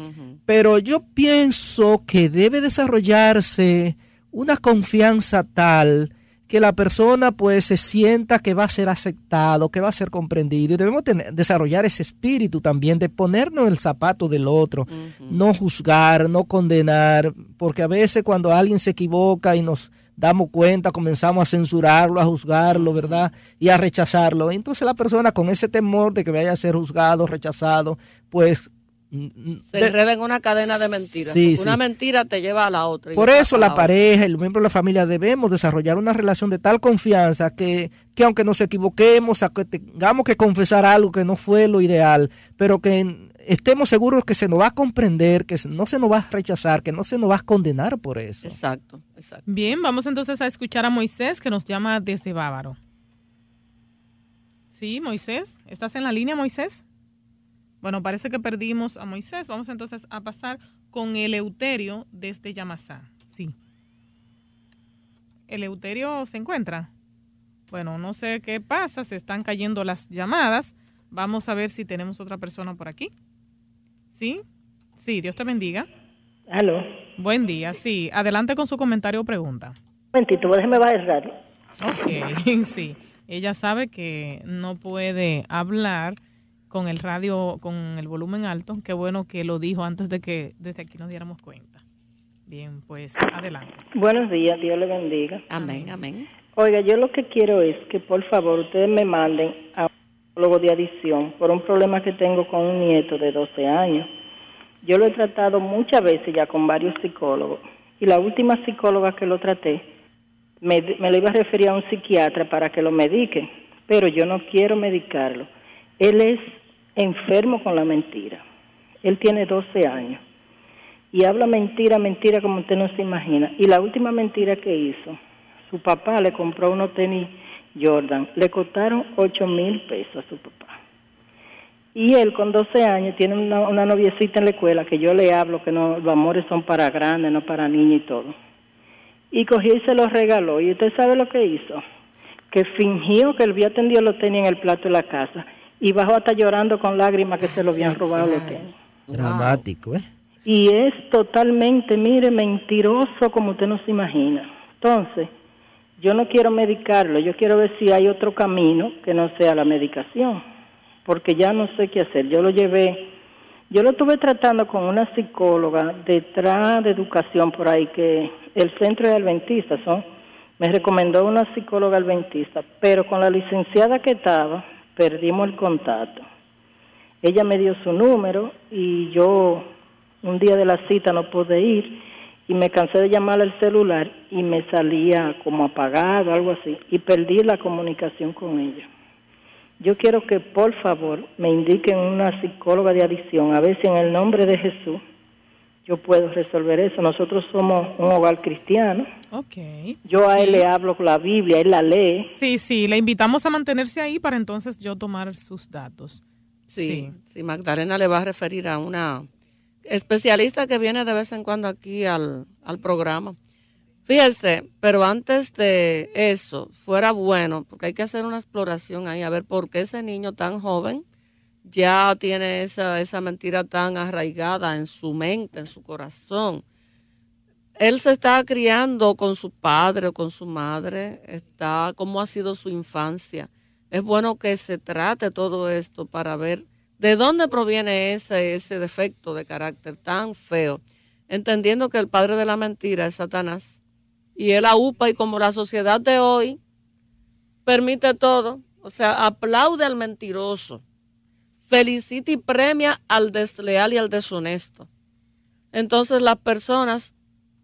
Pero yo pienso que debe desarrollarse una confianza tal que la persona pues se sienta que va a ser aceptado, que va a ser comprendido. Y debemos desarrollar ese espíritu también de ponernos el zapato del otro, no juzgar, no condenar, porque a veces cuando alguien se equivoca y nos damos cuenta, comenzamos a censurarlo, a juzgarlo, ¿verdad? Y a rechazarlo. Entonces la persona con ese temor de que vaya a ser juzgado, rechazado, pues se enreda en una cadena de mentiras. una mentira te lleva a la otra. Por eso la, pareja y los miembros de la familia debemos desarrollar una relación de tal confianza que, que aunque nos equivoquemos, que tengamos que confesar algo que no fue lo ideal, pero que estemos seguros que se nos va a comprender, que no se nos va a rechazar, que no se nos va a condenar por eso. Exacto, exacto. Bien, vamos entonces a escuchar a Moisés que nos llama desde Bávaro. Sí, Moisés, ¿estás en la línea, Moisés? Bueno, parece que perdimos a Moisés. Vamos entonces a pasar con Eleuterio desde Yamasá. Sí. ¿Eleuterio se encuentra? Bueno, no sé qué pasa, se están cayendo las llamadas. Vamos a ver si tenemos otra persona por aquí. ¿Sí? Sí, Dios te bendiga. Aló. Buen día, sí. Adelante con su comentario o pregunta. Un momentito, déjeme bajar Ok, [laughs] sí. Ella sabe que no puede hablar con el radio, con el volumen alto. Qué bueno que lo dijo antes de que desde aquí nos diéramos cuenta. Bien, pues adelante. Buenos días, Dios le bendiga. Amén, amén. Oiga, yo lo que quiero es que por favor ustedes me manden a un psicólogo de adicción por un problema que tengo con un nieto de 12 años. Yo lo he tratado muchas veces ya con varios psicólogos y la última psicóloga que lo traté me, me lo iba a referir a un psiquiatra para que lo medique, pero yo no quiero medicarlo. Él es enfermo con la mentira. Él tiene 12 años y habla mentira, mentira como usted no se imagina. Y la última mentira que hizo, su papá le compró unos tenis Jordan, le costaron 8 mil pesos a su papá. Y él con 12 años tiene una, noviecita en la escuela que yo le hablo que no, los amores son para grandes, no para niños y todo. Y cogió y se los regaló. Y usted sabe lo que hizo, que fingió que él había tendido los tenis en el plato de la casa y bajó hasta llorando con lágrimas que se lo habían robado Dramático, ¿eh? Y es totalmente, mire, mentiroso como usted no se imagina. Entonces, yo no quiero medicarlo, yo quiero ver si hay otro camino que no sea la medicación, porque ya no sé qué hacer. Yo lo llevé, yo lo estuve tratando con una psicóloga detrás de educación por ahí, que el centro de adventista son, me recomendó una psicóloga adventista, pero con la licenciada que estaba, perdimos el contacto. Ella me dio su número y yo un día de la cita no pude ir y me cansé de llamar al celular y me salía como apagado, algo así, y perdí la comunicación con ella. Yo quiero que por favor me indiquen una psicóloga de adicción, a ver si en el nombre de Jesús yo puedo resolver eso. Nosotros somos un hogar cristiano. Ok. Yo a él le hablo con la Biblia, él la lee. Sí, sí, le invitamos a mantenerse ahí para entonces yo tomar sus datos. Sí, sí, Magdalena le va a referir a una especialista que viene de vez en cuando aquí al, al programa. Fíjese, pero antes de eso, fuera bueno, porque hay que hacer una exploración ahí, a ver por qué ese niño tan joven ya tiene esa, esa mentira tan arraigada en su mente, en su corazón. Él se está criando con su padre o con su madre, está cómo ha sido su infancia. Es bueno que se trate todo esto para ver de dónde proviene ese, ese defecto de carácter tan feo, entendiendo que el padre de la mentira es Satanás y él aupa y como la sociedad de hoy permite todo, O sea, aplaude al mentiroso, felicita y premia al desleal y al deshonesto. Entonces las personas,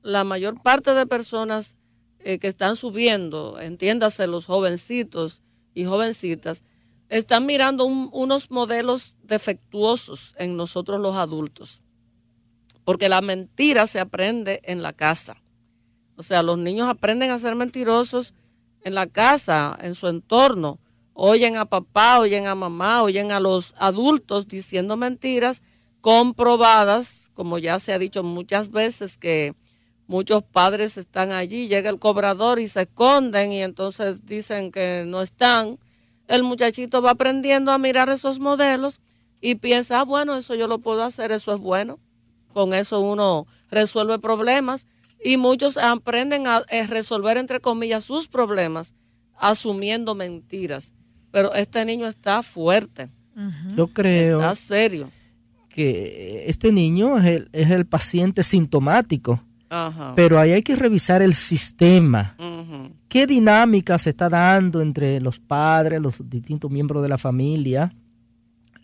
la mayor parte de personas eh, que están subiendo, entiéndase los jovencitos y jovencitas, están mirando unos modelos defectuosos en nosotros los adultos. Porque la mentira se aprende en la casa. O sea, los niños aprenden a ser mentirosos en la casa, en su entorno. Oyen a papá, oyen a mamá, oyen a los adultos diciendo mentiras comprobadas, como ya se ha dicho muchas veces que muchos padres están allí, llega el cobrador y se esconden y entonces dicen que no están. El muchachito va aprendiendo a mirar esos modelos y piensa, ah, bueno, eso yo lo puedo hacer, eso es bueno. Con eso uno resuelve problemas y muchos aprenden a eh, resolver, entre comillas, sus problemas asumiendo mentiras. Pero este niño está fuerte. Yo creo. Está serio. Que este niño es el, es el paciente sintomático. Pero ahí hay que revisar el sistema. ¿Qué dinámica se está dando entre los padres, los distintos miembros de la familia?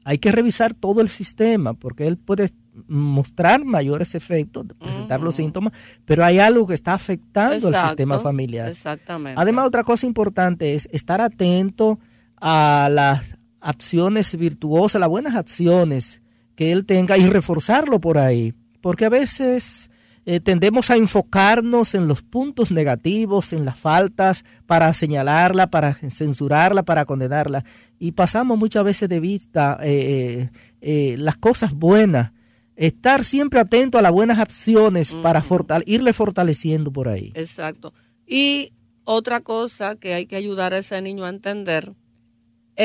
Hay que revisar todo el sistema porque él puede mostrar mayores efectos, presentar los síntomas, pero hay algo que está afectando al sistema familiar. Exactamente. Además, otra cosa importante es estar atento a las acciones virtuosas, las buenas acciones que él tenga y reforzarlo por ahí, porque a veces eh, tendemos a enfocarnos en los puntos negativos, en las faltas, para señalarla, para censurarla, para condenarla, y pasamos muchas veces de vista eh, eh, las cosas buenas estar siempre atento a las buenas acciones para irle fortaleciendo por ahí. Exacto. Y otra cosa que hay que ayudar a ese niño a entender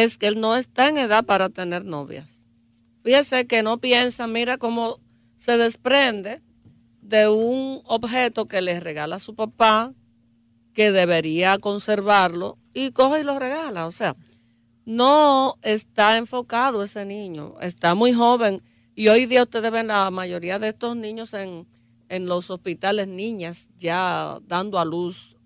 es que él no está en edad para tener novias. Fíjese que no piensa, mira cómo se desprende de un objeto que le regala su papá, que debería conservarlo, y coge y lo regala. O sea, no está enfocado ese niño, está muy joven y hoy día ustedes ven la mayoría de estos niños en, los hospitales, niñas ya dando a luz,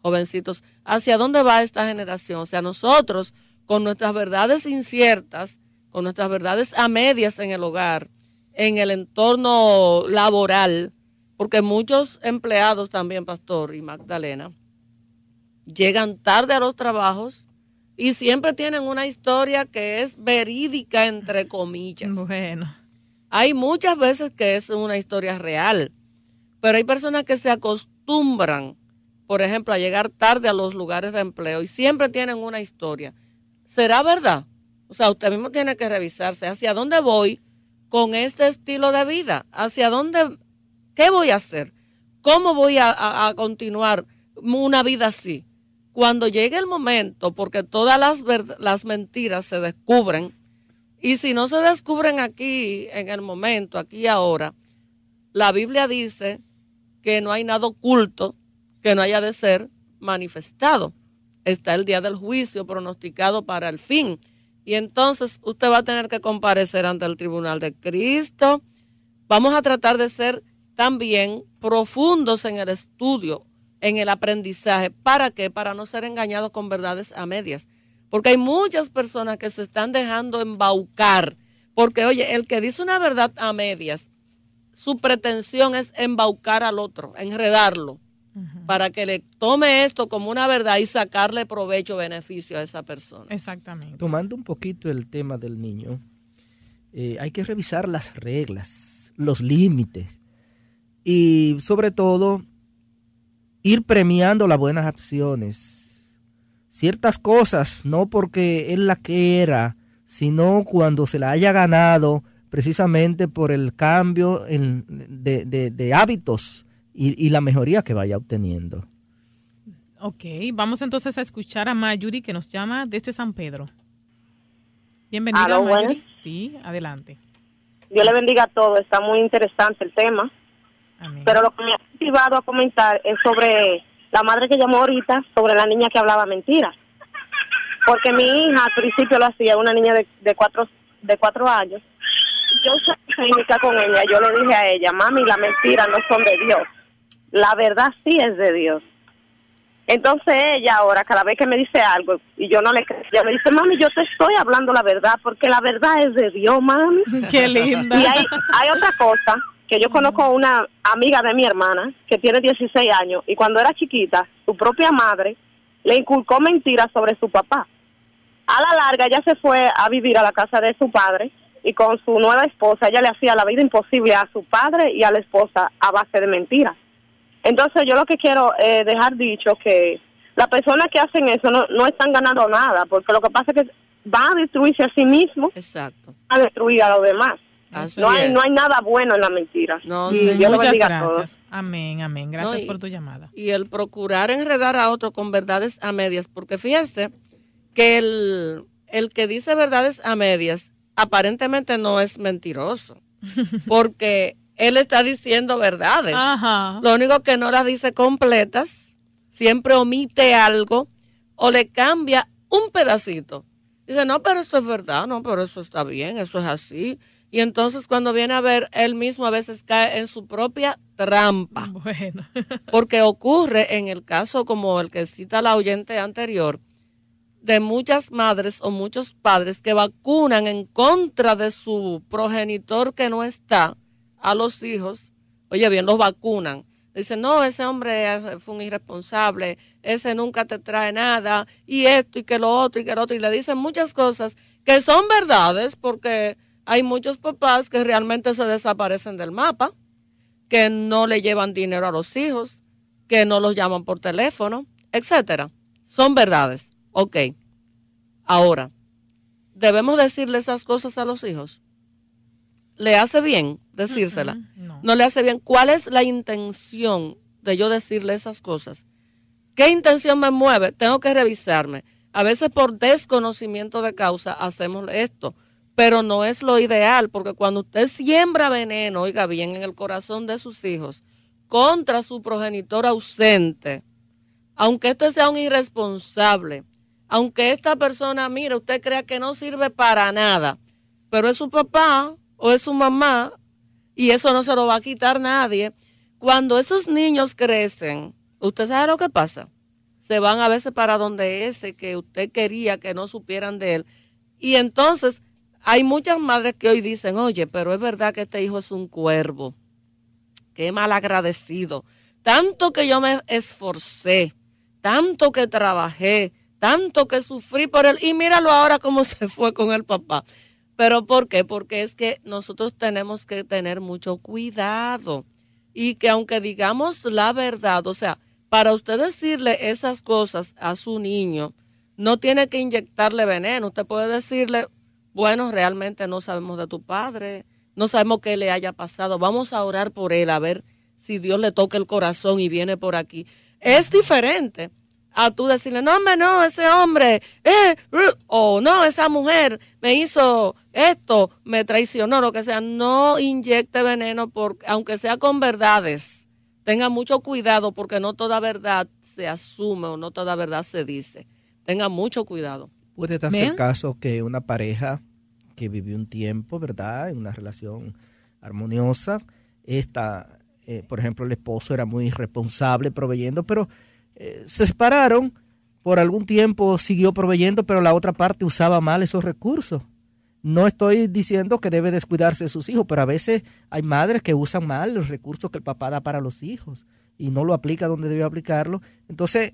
jovencitos. ¿Hacia dónde va esta generación? O sea, nosotros con nuestras verdades inciertas, con nuestras verdades a medias en el hogar, en el entorno laboral, porque muchos empleados también, Pastor y Magdalena, llegan tarde a los trabajos y siempre tienen una historia que es verídica, entre comillas. Bueno. Hay muchas veces que es una historia real, pero hay personas que se acostumbran, por ejemplo, a llegar tarde a los lugares de empleo y siempre tienen una historia. ¿Será verdad? O sea, usted mismo tiene que revisarse hacia dónde voy con este estilo de vida, hacia dónde, qué voy a hacer, cómo voy a, continuar una vida así. Cuando llegue el momento, porque todas las, las mentiras se descubren, y si no se descubren aquí en el momento, aquí y ahora, la Biblia dice que no hay nada oculto que no haya de ser manifestado. Está el día del juicio pronosticado para el fin. Y entonces usted va a tener que comparecer ante el tribunal de Cristo. Vamos a tratar de ser también profundos en el estudio, en el aprendizaje. ¿Para qué? Para no ser engañados con verdades a medias. Porque hay muchas personas que se están dejando embaucar. Porque, oye, el que dice una verdad a medias, su pretensión es embaucar al otro, enredarlo, para que le tome esto como una verdad y sacarle provecho, beneficio a esa persona. Exactamente. Tomando un poquito el tema del niño, eh, hay que revisar las reglas, los límites y sobre todo ir premiando las buenas acciones ciertas cosas, no porque él la quiera, sino cuando se la haya ganado precisamente por el cambio de, hábitos y, la mejoría que vaya obteniendo. Ok, vamos entonces a escuchar a Mayuri que nos llama desde San Pedro. Bienvenida, Mayuri. Sí, adelante. Dios le bendiga a todos, está muy interesante el tema. Pero lo que me ha motivado a comentar es sobre la madre que llamó ahorita sobre la niña que hablaba mentiras. Porque mi hija al principio lo hacía, una niña de, de cuatro de cuatro años. Yo usé técnica con ella, yo le dije a ella, mami, las mentiras no son de Dios. La verdad sí es de Dios. Entonces ella ahora, cada vez que me dice algo y yo no le creo, ella me dice, mami, yo te estoy hablando la verdad, porque la verdad es de Dios, mami. [laughs] Qué linda. Y hay, hay otra cosa, que yo conozco a una amiga de mi hermana, que tiene 16 años, y cuando era chiquita, su propia madre le inculcó mentiras sobre su papá. A la larga, ella se fue a vivir a la casa de su padre, y con su nueva esposa, ella le hacía la vida imposible a su padre y a la esposa a base de mentiras. Entonces yo lo que quiero eh, dejar dicho que las personas que hacen eso no, no están ganando nada, porque lo que pasa es que van a destruirse a sí mismos, Exacto. a destruir a los demás. no hay, no hay nada bueno en la mentira. No, Muchas gracias. Amén, amén. Gracias por tu llamada. Y el procurar enredar a otro con verdades a medias, porque fíjese que el, el que dice verdades a medias aparentemente no es mentiroso, [laughs] porque él está diciendo verdades. Lo único que no las dice completas, siempre omite algo o le cambia un pedacito. Dice, no, pero eso es verdad, no, pero eso está bien, eso es así. Y entonces cuando viene a ver, él mismo a veces cae en su propia trampa. Bueno. [laughs] Porque ocurre en el caso como el que cita la oyente anterior, de muchas madres o muchos padres que vacunan en contra de su progenitor que no está a los hijos, oye bien, los vacunan. Dicen, no, ese hombre fue un irresponsable, ese nunca te trae nada, y esto y que lo otro y que lo otro, y le dicen muchas cosas que son verdades porque hay muchos papás que realmente se desaparecen del mapa, que no le llevan dinero a los hijos, que no los llaman por teléfono, etcétera. Son verdades. Ok. Ahora, ¿debemos decirle esas cosas a los hijos? ¿Le hace bien decírsela? no. no le hace bien. ¿Cuál es la intención de yo decirle esas cosas? ¿Qué intención me mueve? Tengo que revisarme. A veces por desconocimiento de causa hacemos esto, pero no es lo ideal, porque cuando usted siembra veneno, oiga bien, en el corazón de sus hijos, contra su progenitor ausente, aunque este sea un irresponsable, aunque esta persona, mire, usted crea que no sirve para nada, pero es su papá o es su mamá y eso no se lo va a quitar nadie. Cuando esos niños crecen, ¿usted sabe lo que pasa? Se van a veces para donde ese que usted quería que no supieran de él. Y entonces hay muchas madres que hoy dicen, oye, pero es verdad que este hijo es un cuervo. Qué mal agradecido. Tanto que yo me esforcé, tanto que trabajé, tanto que sufrí por él y míralo ahora cómo [laughs] se fue con el papá. Pero ¿por qué? Porque es que nosotros tenemos que tener mucho cuidado y que aunque digamos la verdad, o sea, para usted decirle esas cosas a su niño, no tiene que inyectarle veneno. Usted puede decirle, bueno, realmente no sabemos de tu padre, no sabemos qué le haya pasado, vamos a orar por él a ver si Dios le toca el corazón y viene por aquí. Es diferente a tú decirle, no, hombre, no, ese hombre, eh, o no, esa mujer me hizo esto, me traicionó, lo que sea. No inyecte veneno, porque, aunque sea con verdades. Tenga mucho cuidado porque no toda verdad se asume o no toda verdad se dice. Tenga mucho cuidado. Puede darse el caso que una pareja que vivió un tiempo, ¿verdad? En una relación armoniosa, esta, eh, por ejemplo, el esposo era muy responsable proveyendo, pero eh, se separaron, por algún tiempo siguió proveyendo, pero la otra parte usaba mal esos recursos. No estoy diciendo que debe descuidarse de sus hijos, pero a veces hay madres que usan mal los recursos que el papá da para los hijos y no lo aplica donde debe aplicarlo. Entonces,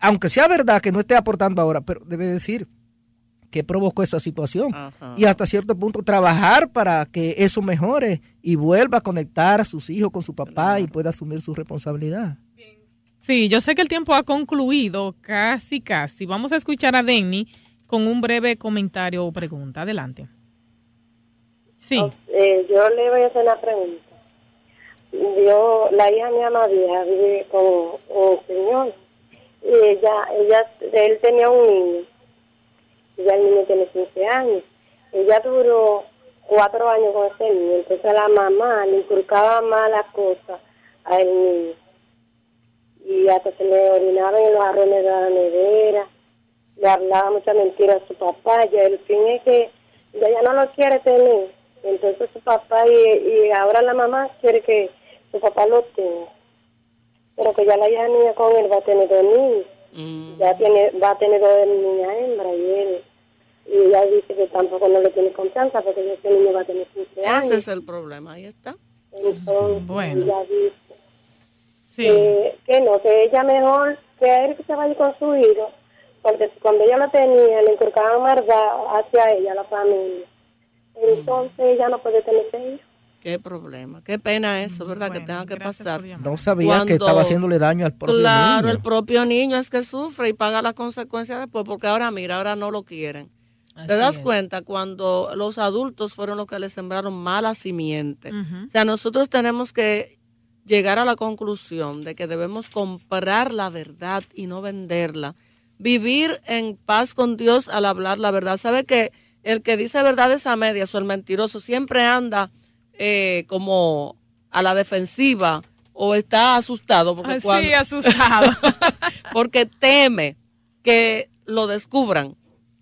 aunque sea verdad que no esté aportando ahora, pero debe decir qué provocó esa situación y hasta cierto punto trabajar para que eso mejore y vuelva a conectar a sus hijos con su papá y pueda asumir su responsabilidad. Sí, yo sé que el tiempo ha concluido casi, casi. Vamos a escuchar a Denny con un breve comentario o pregunta. Adelante. Sí. Eh, yo le voy a hacer una pregunta. Yo, la hija mía María vive con un señor y ella, ella, él tenía un niño. Ya el niño tiene 15 años. Ella duró cuatro años con ese niño. Entonces la mamá le inculcaba malas cosas al niño y hasta se le orinaba en los arrones de la nevera, le hablaba muchas mentiras a su papá, y el fin es que ella no lo quiere tener, entonces su papá y, ahora la mamá quiere que su papá lo tenga, pero que ya la hija niña con él va a tener dos niños. Mm. Ya tiene, va a tener dos niñas hembra y él y ella dice que tampoco no le tiene confianza porque ese niño va a tener 15 años. Ese es el problema, ahí está. Entonces, bueno. ella dice sí. que, no, que ella mejor que él que se vaya con su hijo, porque cuando ella lo tenía, le inculcaban maldad hacia ella, la familia. Entonces ella no puede tener ese hijo. Qué problema, qué pena eso, ¿verdad? que tenga que pasar. No sabía que estaba haciéndole daño al propio niño. Claro, el propio niño es que sufre y paga las consecuencias después, porque ahora mira, ahora no lo quieren. ¿Te das cuenta cuando los adultos fueron los que le sembraron mala simiente? O sea, nosotros tenemos que llegar a la conclusión de que debemos comprar la verdad y no venderla. Vivir en paz con Dios al hablar la verdad. ¿Sabe que el que dice verdades a medias o el mentiroso siempre anda eh, como a la defensiva o está asustado porque sí, asustado [laughs] porque teme que lo descubran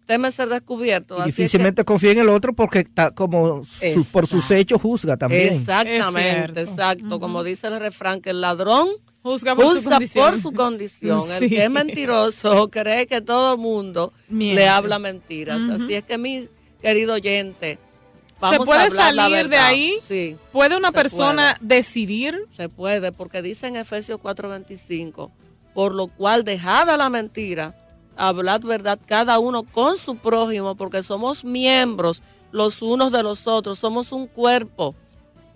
teme ser descubierto y difícilmente confía en el otro porque está como por sus hechos juzga también. Exactamente exacto. Como dice el refrán que el ladrón juzga por, su, condición. el [laughs] que es mentiroso cree que todo el mundo le habla mentiras. Así es que mi querido oyente ¿Se puede salir de ahí? Sí. ¿Puede una persona decidir? Se puede, porque dice en Efesios 4:25, por lo cual dejada la mentira, hablad verdad cada uno con su prójimo, porque somos miembros los unos de los otros, somos un cuerpo,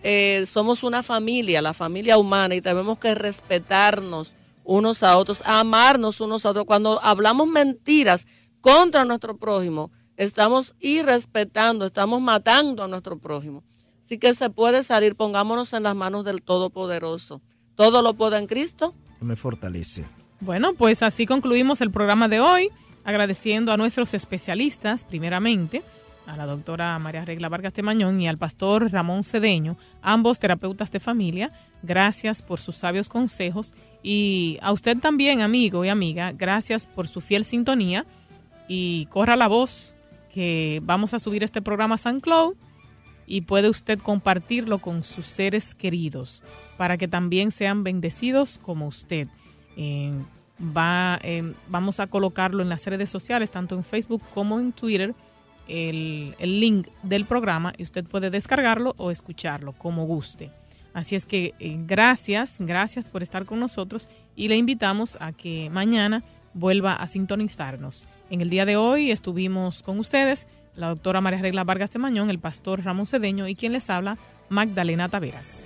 eh, somos una familia, la familia humana, y tenemos que respetarnos unos a otros, amarnos unos a otros. Cuando hablamos mentiras contra nuestro prójimo, estamos irrespetando, estamos matando a nuestro prójimo. Así que se puede salir, pongámonos en las manos del Todopoderoso. Todo lo puedo en Cristo. Me fortalece. Bueno, pues así concluimos el programa de hoy, agradeciendo a nuestros especialistas, primeramente, a la doctora María Regla Vargas de Mañón y al pastor Ramón Cedeño, ambos terapeutas de familia. Gracias por sus sabios consejos y a usted también, amigo y amiga, gracias por su fiel sintonía y corra la voz que vamos a subir este programa a San Cloud y puede usted compartirlo con sus seres queridos para que también sean bendecidos como usted. Eh, va, eh, vamos a colocarlo en las redes sociales, tanto en Facebook como en Twitter, el, el, link del programa y usted puede descargarlo o escucharlo como guste. Así es que eh, gracias, gracias por estar con nosotros y le invitamos a que mañana vuelva a sintonizarnos. En el día de hoy estuvimos con ustedes la doctora María Regla Vargas de Mañón, el pastor Ramón Cedeño y quien les habla, Magdalena Taveras.